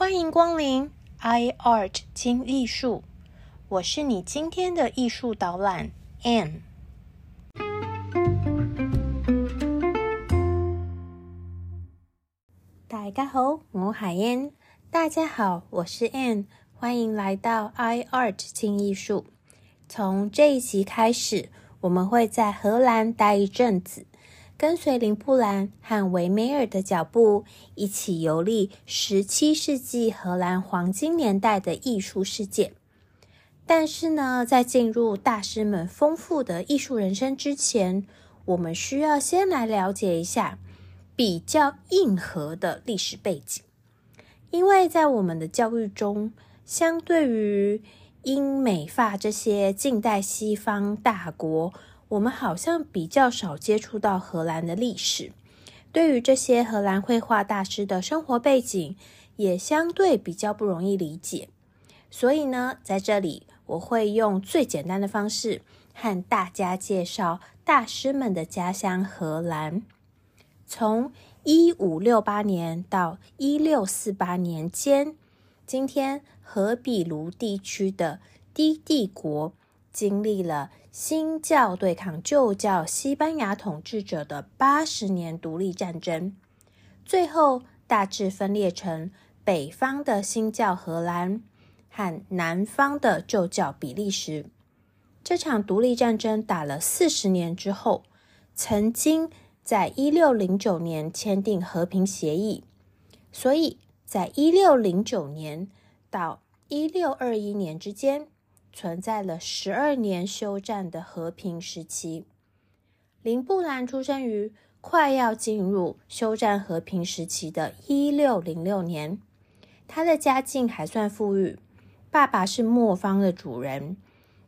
欢迎光临 iArt 精艺术，我是你今天的艺术导览 Anne。大家好，我係 Anne。大家好，我是 Anne。欢迎来到 iArt 精艺术。从这一集开始，我们会在荷兰待一阵子。跟随林布兰和维梅尔的脚步，一起游历十七世纪荷兰黄金年代的艺术世界。但是呢，在进入大师们丰富的艺术人生之前，我们需要先来了解一下比较硬核的历史背景。因为在我们的教育中，相对于英美法这些近代西方大国。我们好像比较少接触到荷兰的历史，对于这些荷兰绘画大师的生活背景，也相对比较不容易理解。所以呢，在这里我会用最简单的方式和大家介绍大师们的家乡荷兰。从一五六八年到一六四八年间，今天荷比卢地区的低帝国经历了。新教对抗旧教西班牙统治者的八十年独立战争，最后大致分裂成北方的新教荷兰和南方的旧教比利时。这场独立战争打了四十年之后，曾经在一六零九年签订和平协议，所以在一六零九年到一六二一年之间。存在了十二年休战的和平时期。林布兰出生于快要进入休战和平时期的一六零六年，他的家境还算富裕，爸爸是磨坊的主人，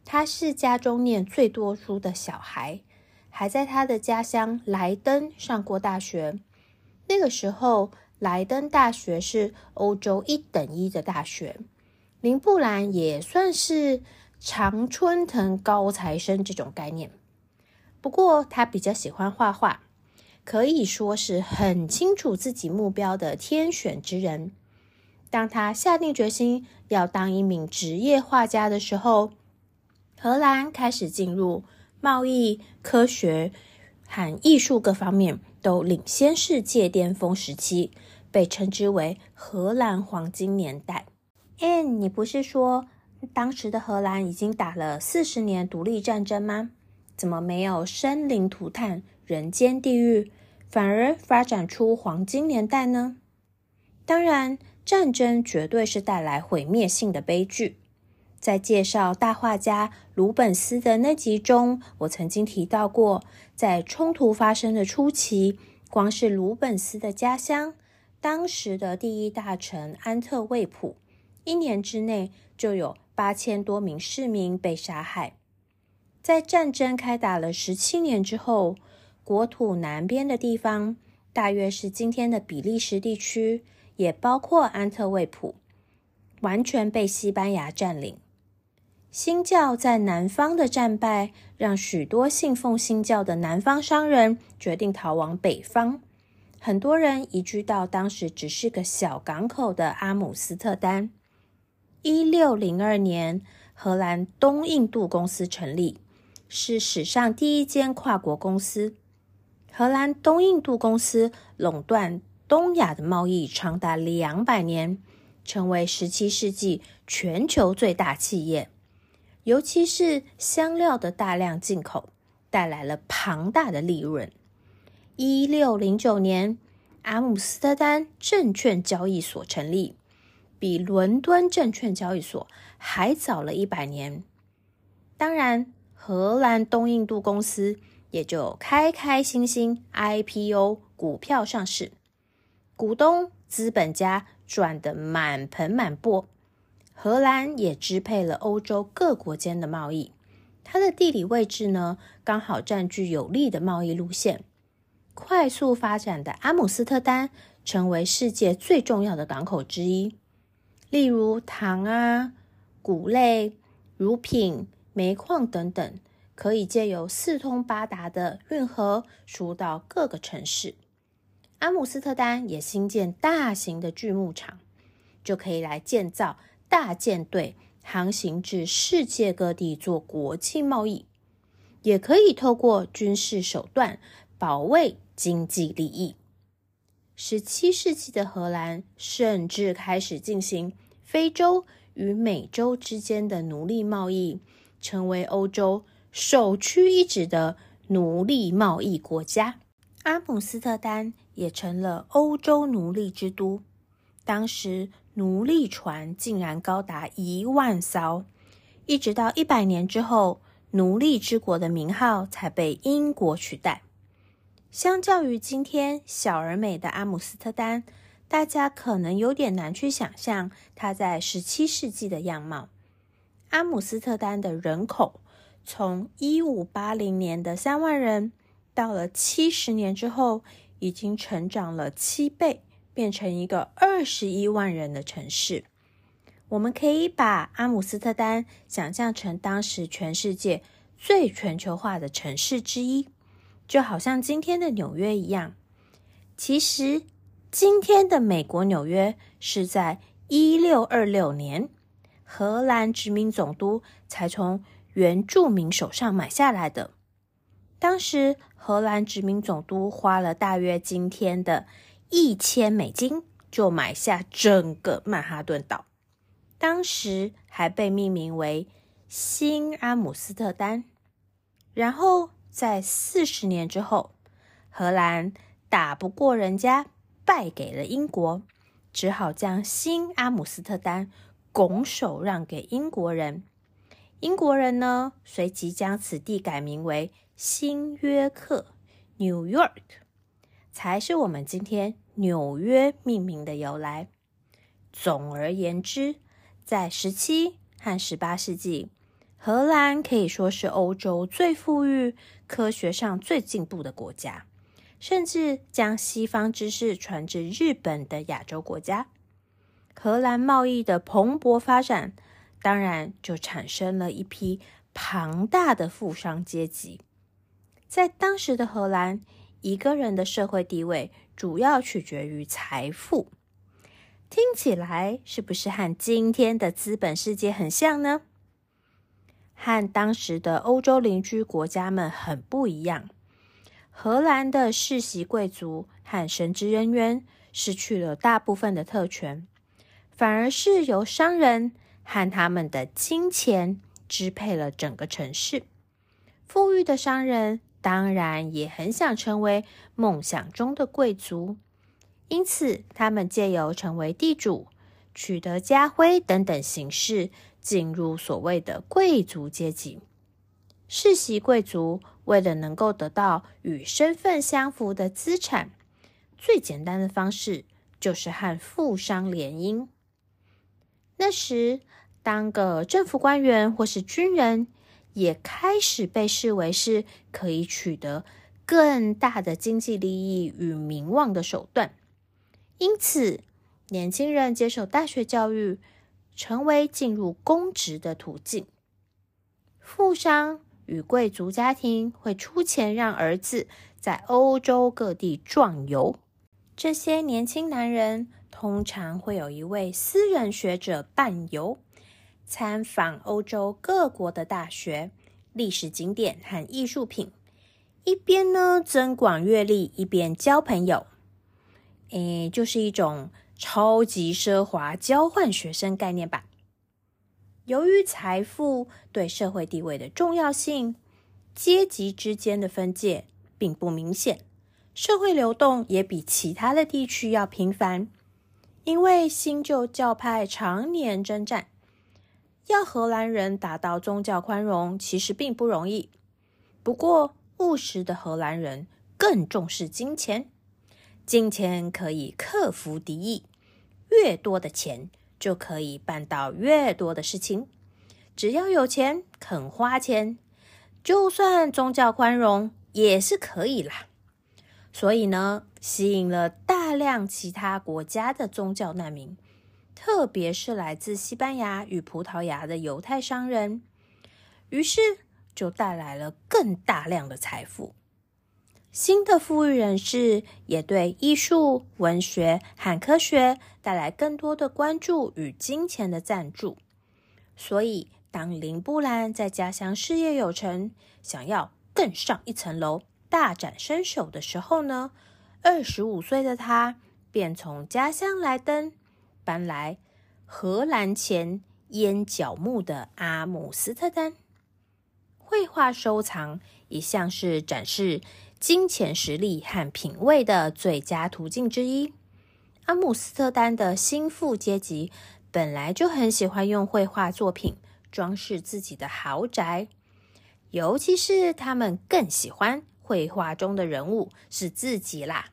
他是家中念最多书的小孩，还在他的家乡莱登上过大学。那个时候，莱登大学是欧洲一等一的大学。林布兰也算是常春藤高材生这种概念，不过他比较喜欢画画，可以说是很清楚自己目标的天选之人。当他下定决心要当一名职业画家的时候，荷兰开始进入贸易、科学和艺术各方面都领先世界巅峰时期，被称之为荷兰黄金年代。哎，你不是说当时的荷兰已经打了四十年独立战争吗？怎么没有生灵涂炭、人间地狱，反而发展出黄金年代呢？当然，战争绝对是带来毁灭性的悲剧。在介绍大画家鲁本斯的那集中，我曾经提到过，在冲突发生的初期，光是鲁本斯的家乡，当时的第一大臣安特卫普。一年之内就有八千多名市民被杀害。在战争开打了十七年之后，国土南边的地方，大约是今天的比利时地区，也包括安特卫普，完全被西班牙占领。新教在南方的战败，让许多信奉新教的南方商人决定逃往北方。很多人移居到当时只是个小港口的阿姆斯特丹。一六零二年，荷兰东印度公司成立，是史上第一间跨国公司。荷兰东印度公司垄断东亚的贸易长达两百年，成为十七世纪全球最大企业。尤其是香料的大量进口，带来了庞大的利润。一六零九年，阿姆斯特丹证券交易所成立。比伦敦证券交易所还早了一百年。当然，荷兰东印度公司也就开开心心 IPO 股票上市，股东资本家赚得满盆满钵。荷兰也支配了欧洲各国间的贸易，它的地理位置呢，刚好占据有利的贸易路线。快速发展的阿姆斯特丹成为世界最重要的港口之一。例如糖啊、谷类、乳品、煤矿等等，可以借由四通八达的运河输到各个城市。阿姆斯特丹也新建大型的锯木厂，就可以来建造大舰队，航行至世界各地做国际贸易，也可以透过军事手段保卫经济利益。十七世纪的荷兰甚至开始进行非洲与美洲之间的奴隶贸易，成为欧洲首屈一指的奴隶贸易国家。阿姆斯特丹也成了欧洲奴隶之都。当时奴隶船竟然高达一万艘，一直到一百年之后，奴隶之国的名号才被英国取代。相较于今天小而美的阿姆斯特丹，大家可能有点难去想象它在十七世纪的样貌。阿姆斯特丹的人口从一五八零年的三万人。到了七十年之后，已经成长了七倍，变成一个二十一万人的城市。我们可以把阿姆斯特丹想象成当时全世界最全球化的城市之一，就好像今天的纽约一样。其实，今天的美国纽约是在一六二六年荷兰殖民总督才从原住民手上买下来的。当时，荷兰殖民总督花了大约今天的一千美金，就买下整个曼哈顿岛。当时还被命名为新阿姆斯特丹。然后在四十年之后，荷兰打不过人家，败给了英国，只好将新阿姆斯特丹拱手让给英国人。英国人呢，随即将此地改名为。新约克 （New York） 才是我们今天纽约命名的由来。总而言之，在十七和十八世纪，荷兰可以说是欧洲最富裕、科学上最进步的国家，甚至将西方知识传至日本的亚洲国家。荷兰贸易的蓬勃发展，当然就产生了一批庞大的富商阶级。在当时的荷兰，一个人的社会地位主要取决于财富。听起来是不是和今天的资本世界很像呢？和当时的欧洲邻居国家们很不一样。荷兰的世袭贵族和神职人员失去了大部分的特权，反而是由商人和他们的金钱支配了整个城市。富裕的商人。当然也很想成为梦想中的贵族，因此他们借由成为地主、取得家徽等等形式，进入所谓的贵族阶级。世袭贵族为了能够得到与身份相符的资产，最简单的方式就是和富商联姻。那时，当个政府官员或是军人。也开始被视为是可以取得更大的经济利益与名望的手段，因此，年轻人接受大学教育成为进入公职的途径。富商与贵族家庭会出钱让儿子在欧洲各地壮游，这些年轻男人通常会有一位私人学者伴游。参访欧洲各国的大学、历史景点和艺术品，一边呢增广阅历，一边交朋友。诶，就是一种超级奢华交换学生概念吧。由于财富对社会地位的重要性，阶级之间的分界并不明显，社会流动也比其他的地区要频繁。因为新旧教派常年征战。要荷兰人达到宗教宽容，其实并不容易。不过，务实的荷兰人更重视金钱，金钱可以克服敌意，越多的钱就可以办到越多的事情。只要有钱，肯花钱，就算宗教宽容也是可以啦。所以呢，吸引了大量其他国家的宗教难民。特别是来自西班牙与葡萄牙的犹太商人，于是就带来了更大量的财富。新的富裕人士也对艺术、文学和科学带来更多的关注与金钱的赞助。所以，当林布兰在家乡事业有成，想要更上一层楼、大展身手的时候呢，二十五岁的他便从家乡莱登搬来荷兰前烟角木的阿姆斯特丹。绘画收藏一向是展示。金钱实力和品味的最佳途径之一。阿姆斯特丹的新富阶级本来就很喜欢用绘画作品装饰自己的豪宅，尤其是他们更喜欢绘画中的人物是自己啦。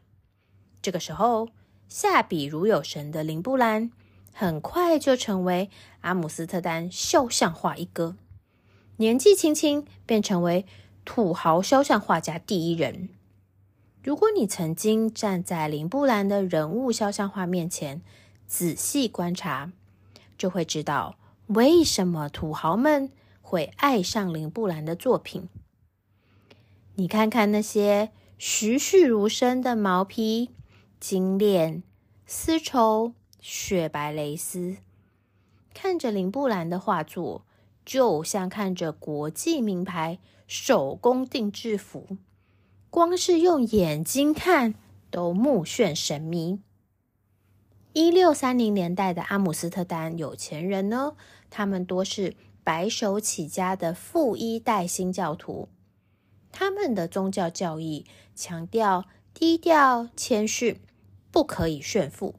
这个时候，下笔如有神的林布兰很快就成为阿姆斯特丹肖像画一哥，年纪轻轻便成为。土豪肖像画家第一人。如果你曾经站在林布兰的人物肖像画面前仔细观察，就会知道为什么土豪们会爱上林布兰的作品。你看看那些栩栩如生的毛皮、金链、丝绸、雪白蕾丝，看着林布兰的画作，就像看着国际名牌。手工定制服，光是用眼睛看都目眩神迷。一六三零年代的阿姆斯特丹有钱人呢，他们多是白手起家的富一代新教徒，他们的宗教教义强调低调谦逊，不可以炫富。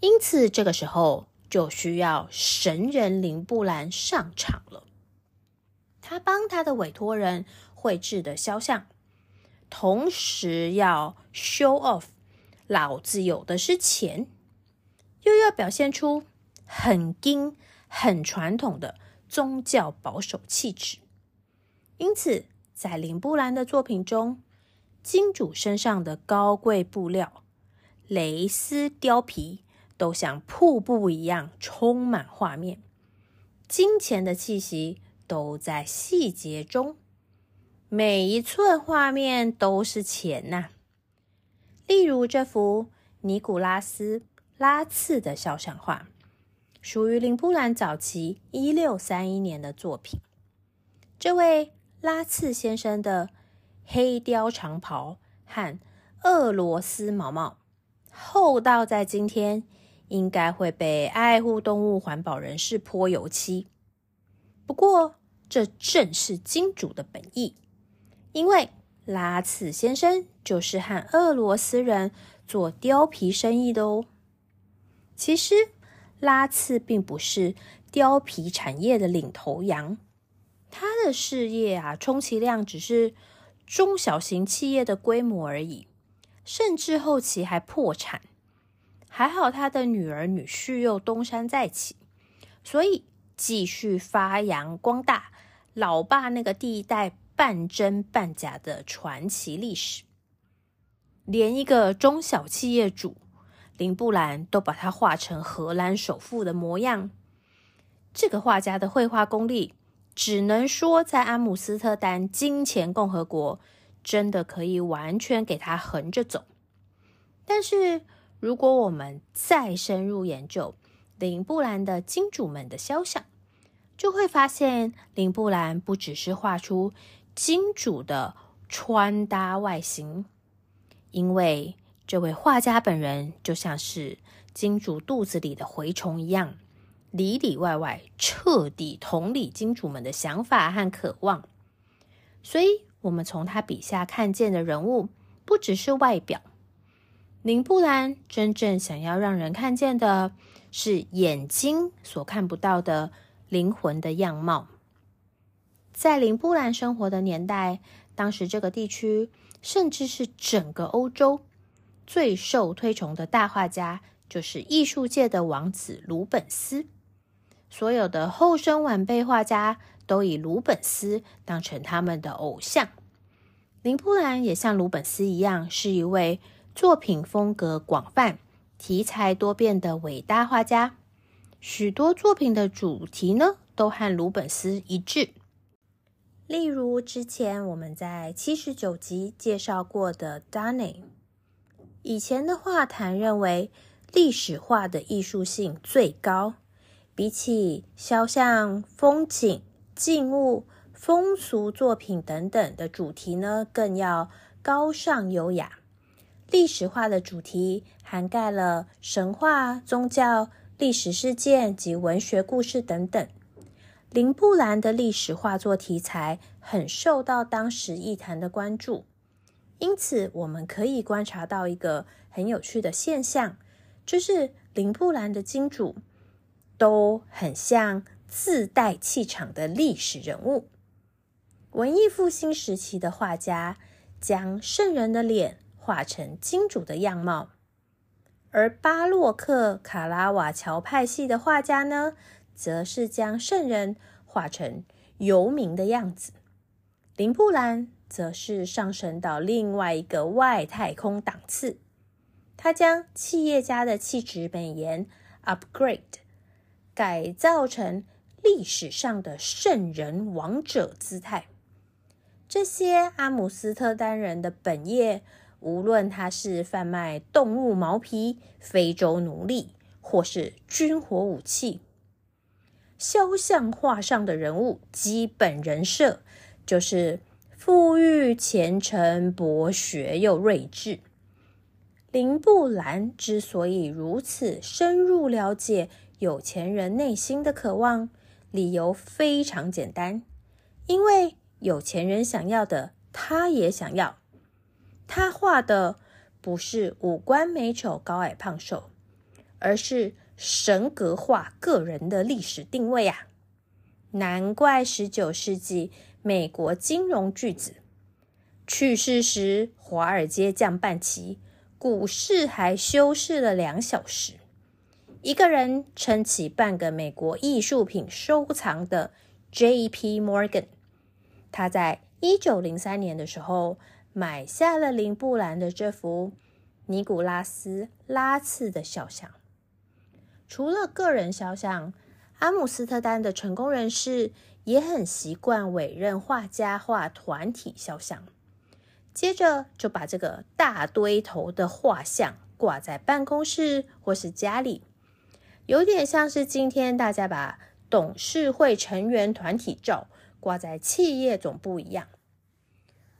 因此，这个时候就需要神人林布兰上场了。他帮他的委托人绘制的肖像，同时要 show off，老子有的是钱，又要表现出很精、很传统的宗教保守气质。因此，在林布兰的作品中，金主身上的高贵布料、蕾丝、貂皮，都像瀑布一样充满画面，金钱的气息。都在细节中，每一寸画面都是钱呐。例如这幅尼古拉斯拉茨的肖像画，属于林布兰早期一六三一年的作品。这位拉茨先生的黑貂长袍和俄罗斯毛帽，厚到在今天应该会被爱护动物环保人士泼油漆。不过，这正是金主的本意，因为拉茨先生就是和俄罗斯人做貂皮生意的哦。其实，拉茨并不是貂皮产业的领头羊，他的事业啊，充其量只是中小型企业的规模而已，甚至后期还破产。还好他的女儿女婿又东山再起，所以继续发扬光大。老爸那个第一代半真半假的传奇历史，连一个中小企业主林布兰都把他画成荷兰首富的模样。这个画家的绘画功力，只能说在阿姆斯特丹金钱共和国真的可以完全给他横着走。但是，如果我们再深入研究林布兰的金主们的肖像，就会发现，林布兰不只是画出金主的穿搭外形，因为这位画家本人就像是金主肚子里的蛔虫一样，里里外外彻底同理金主们的想法和渴望。所以，我们从他笔下看见的人物，不只是外表，林布兰真正想要让人看见的是眼睛所看不到的。灵魂的样貌，在林布兰生活的年代，当时这个地区甚至是整个欧洲最受推崇的大画家，就是艺术界的王子鲁本斯。所有的后生晚辈画家都以鲁本斯当成他们的偶像。林布兰也像鲁本斯一样，是一位作品风格广泛、题材多变的伟大画家。许多作品的主题呢，都和鲁本斯一致。例如之前我们在七十九集介绍过的 Danny。以前的画坛认为，历史画的艺术性最高，比起肖像、风景、静物、风俗作品等等的主题呢，更要高尚优雅。历史画的主题涵盖了神话、宗教、历史事件及文学故事等等。林布兰的历史画作题材很受到当时艺坛的关注，因此我们可以观察到一个很有趣的现象，就是林布兰的金主都很像自带气场的历史人物。文艺复兴时期的画家将圣人的脸画成金主的样貌，而巴洛克卡拉瓦乔派系的画家呢？则是将圣人画成游民的样子，林布兰则是上升到另外一个外太空档次。他将企业家的气质美颜 upgrade 改造成历史上的圣人王者姿态。这些阿姆斯特丹人的本业，无论他是贩卖动物毛皮、非洲奴隶，或是军火武器。肖像画上的人物基本人设就是富裕、虔诚、博学又睿智。林布兰之所以如此深入了解有钱人内心的渴望，理由非常简单：因为有钱人想要的，他也想要。他画的不是五官美丑、高矮胖瘦，而是。神格化个人的历史定位啊，难怪十九世纪美国金融巨子去世时，华尔街降半旗，股市还休市了两小时。一个人撑起半个美国艺术品收藏的 J.P. Morgan，他在一九零三年的时候买下了林布兰的这幅尼古拉斯拉茨的肖像。除了个人肖像，阿姆斯特丹的成功人士也很习惯委任画家画团体肖像，接着就把这个大堆头的画像挂在办公室或是家里，有点像是今天大家把董事会成员团体照挂在企业总部一样。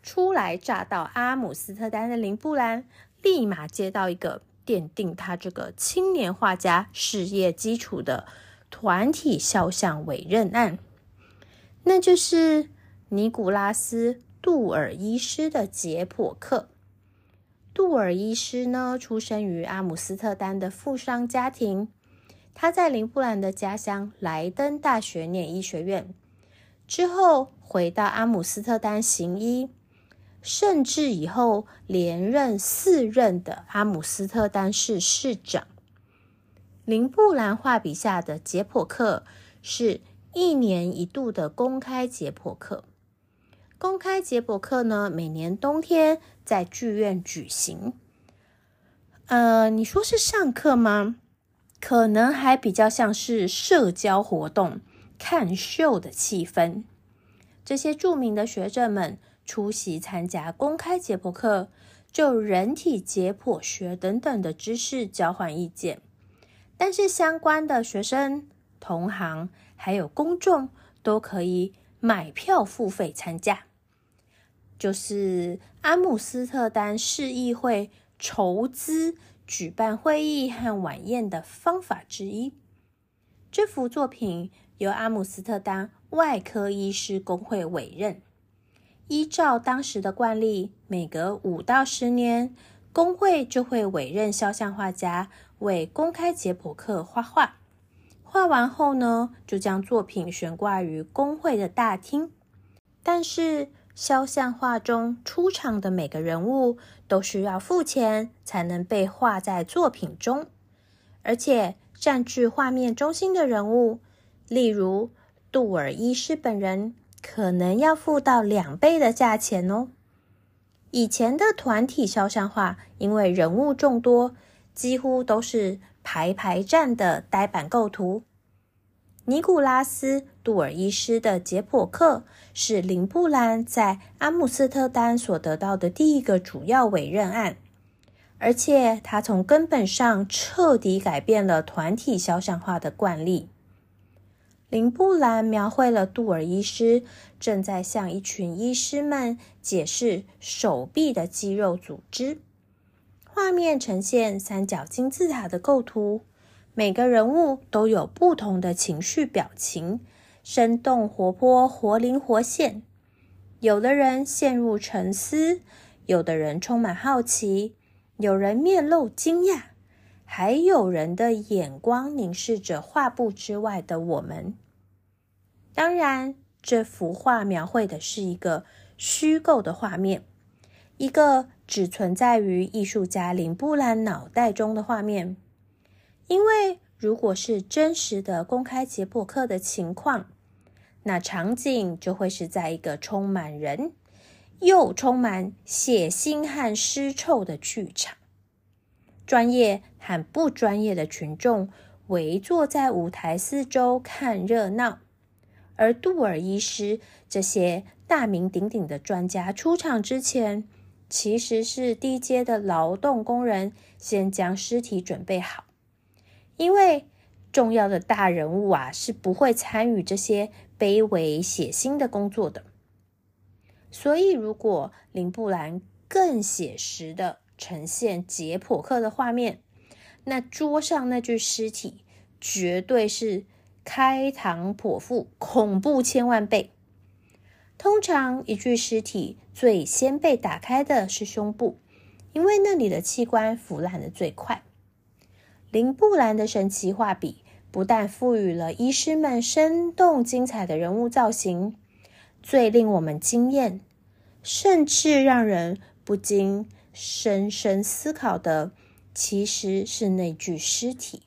初来乍到阿姆斯特丹的林布兰，立马接到一个。奠定他这个青年画家事业基础的团体肖像委任案，那就是尼古拉斯·杜尔医师的解剖课。杜尔医师呢，出生于阿姆斯特丹的富商家庭，他在林布兰的家乡莱登大学念医学院，之后回到阿姆斯特丹行医。甚至以后连任四任的阿姆斯特丹市市长。林布兰画笔下的解剖课是一年一度的公开解剖课。公开解剖课呢，每年冬天在剧院举行。呃，你说是上课吗？可能还比较像是社交活动、看秀的气氛。这些著名的学者们。出席参加公开解剖课，就人体解剖学等等的知识交换意见。但是相关的学生、同行还有公众都可以买票付费参加，就是阿姆斯特丹市议会筹资举办会议和晚宴的方法之一。这幅作品由阿姆斯特丹外科医师工会委任。依照当时的惯例，每隔五到十年，工会就会委任肖像画家为公开解剖课画画。画完后呢，就将作品悬挂于工会的大厅。但是，肖像画中出场的每个人物都需要付钱才能被画在作品中，而且占据画面中心的人物，例如杜尔医师本人。可能要付到两倍的价钱哦。以前的团体肖像画，因为人物众多，几乎都是排排站的呆板构图。尼古拉斯·杜尔医师的解剖课是林布兰在阿姆斯特丹所得到的第一个主要委任案，而且他从根本上彻底改变了团体肖像画的惯例。林布兰描绘了杜尔医师正在向一群医师们解释手臂的肌肉组织，画面呈现三角金字塔的构图。每个人物都有不同的情绪表情，生动活泼、活灵活现。有的人陷入沉思，有的人充满好奇，有人面露惊讶，还有人的眼光凝视着画布之外的我们。当然，这幅画描绘的是一个虚构的画面，一个只存在于艺术家林布兰脑袋中的画面。因为如果是真实的公开解剖课的情况，那场景就会是在一个充满人又充满血腥和尸臭的剧场，专业和不专业的群众围坐在舞台四周看热闹，而杜尔医师这些大名鼎鼎的专家出场之前，其实是低阶的劳动工人先将尸体准备好。因为重要的大人物啊是不会参与这些卑微血腥的工作的，所以如果林布兰更写实的呈现解剖课的画面，那桌上那具尸体绝对是开膛破腹，恐怖千万倍。通常一具尸体最先被打开的是胸部，因为那里的器官腐烂的最快。林布兰的神奇画笔不但赋予了医师们生动精彩的人物造型，最令我们惊艳，甚至让人不禁深深思考的，其实是那具尸体。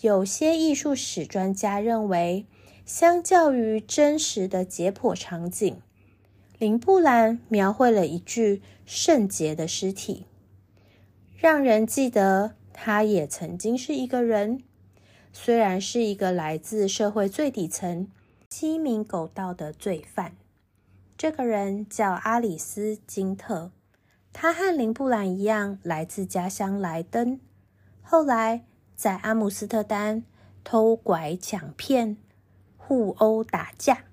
有些艺术史专家认为，相较于真实的解剖场景，林布兰描绘了一具圣洁的尸体，让人记得。他也曾经是一个人，虽然是一个来自社会最底层、鸡鸣狗盗的罪犯。这个人叫阿里斯·金特，他和林布兰一样来自家乡莱登，后来在阿姆斯特丹偷拐抢骗、互殴打架，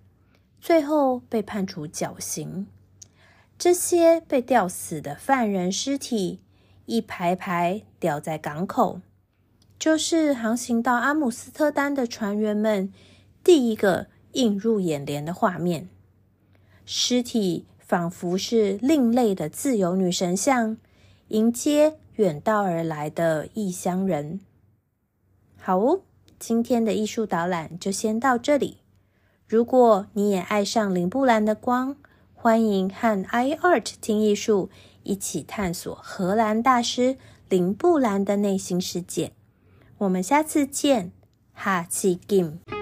最后被判处绞刑。这些被吊死的犯人尸体。一排排吊在港口，就是航行到阿姆斯特丹的船员们第一个映入眼帘的画面。尸体仿佛是另类的自由女神像，迎接远道而来的异乡人。好哦，今天的艺术导览就先到这里。如果你也爱上林布兰的光，欢迎和 iArt 听艺术。一起探索荷兰大师林布兰的内心世界。我们下次见，哈奇 game。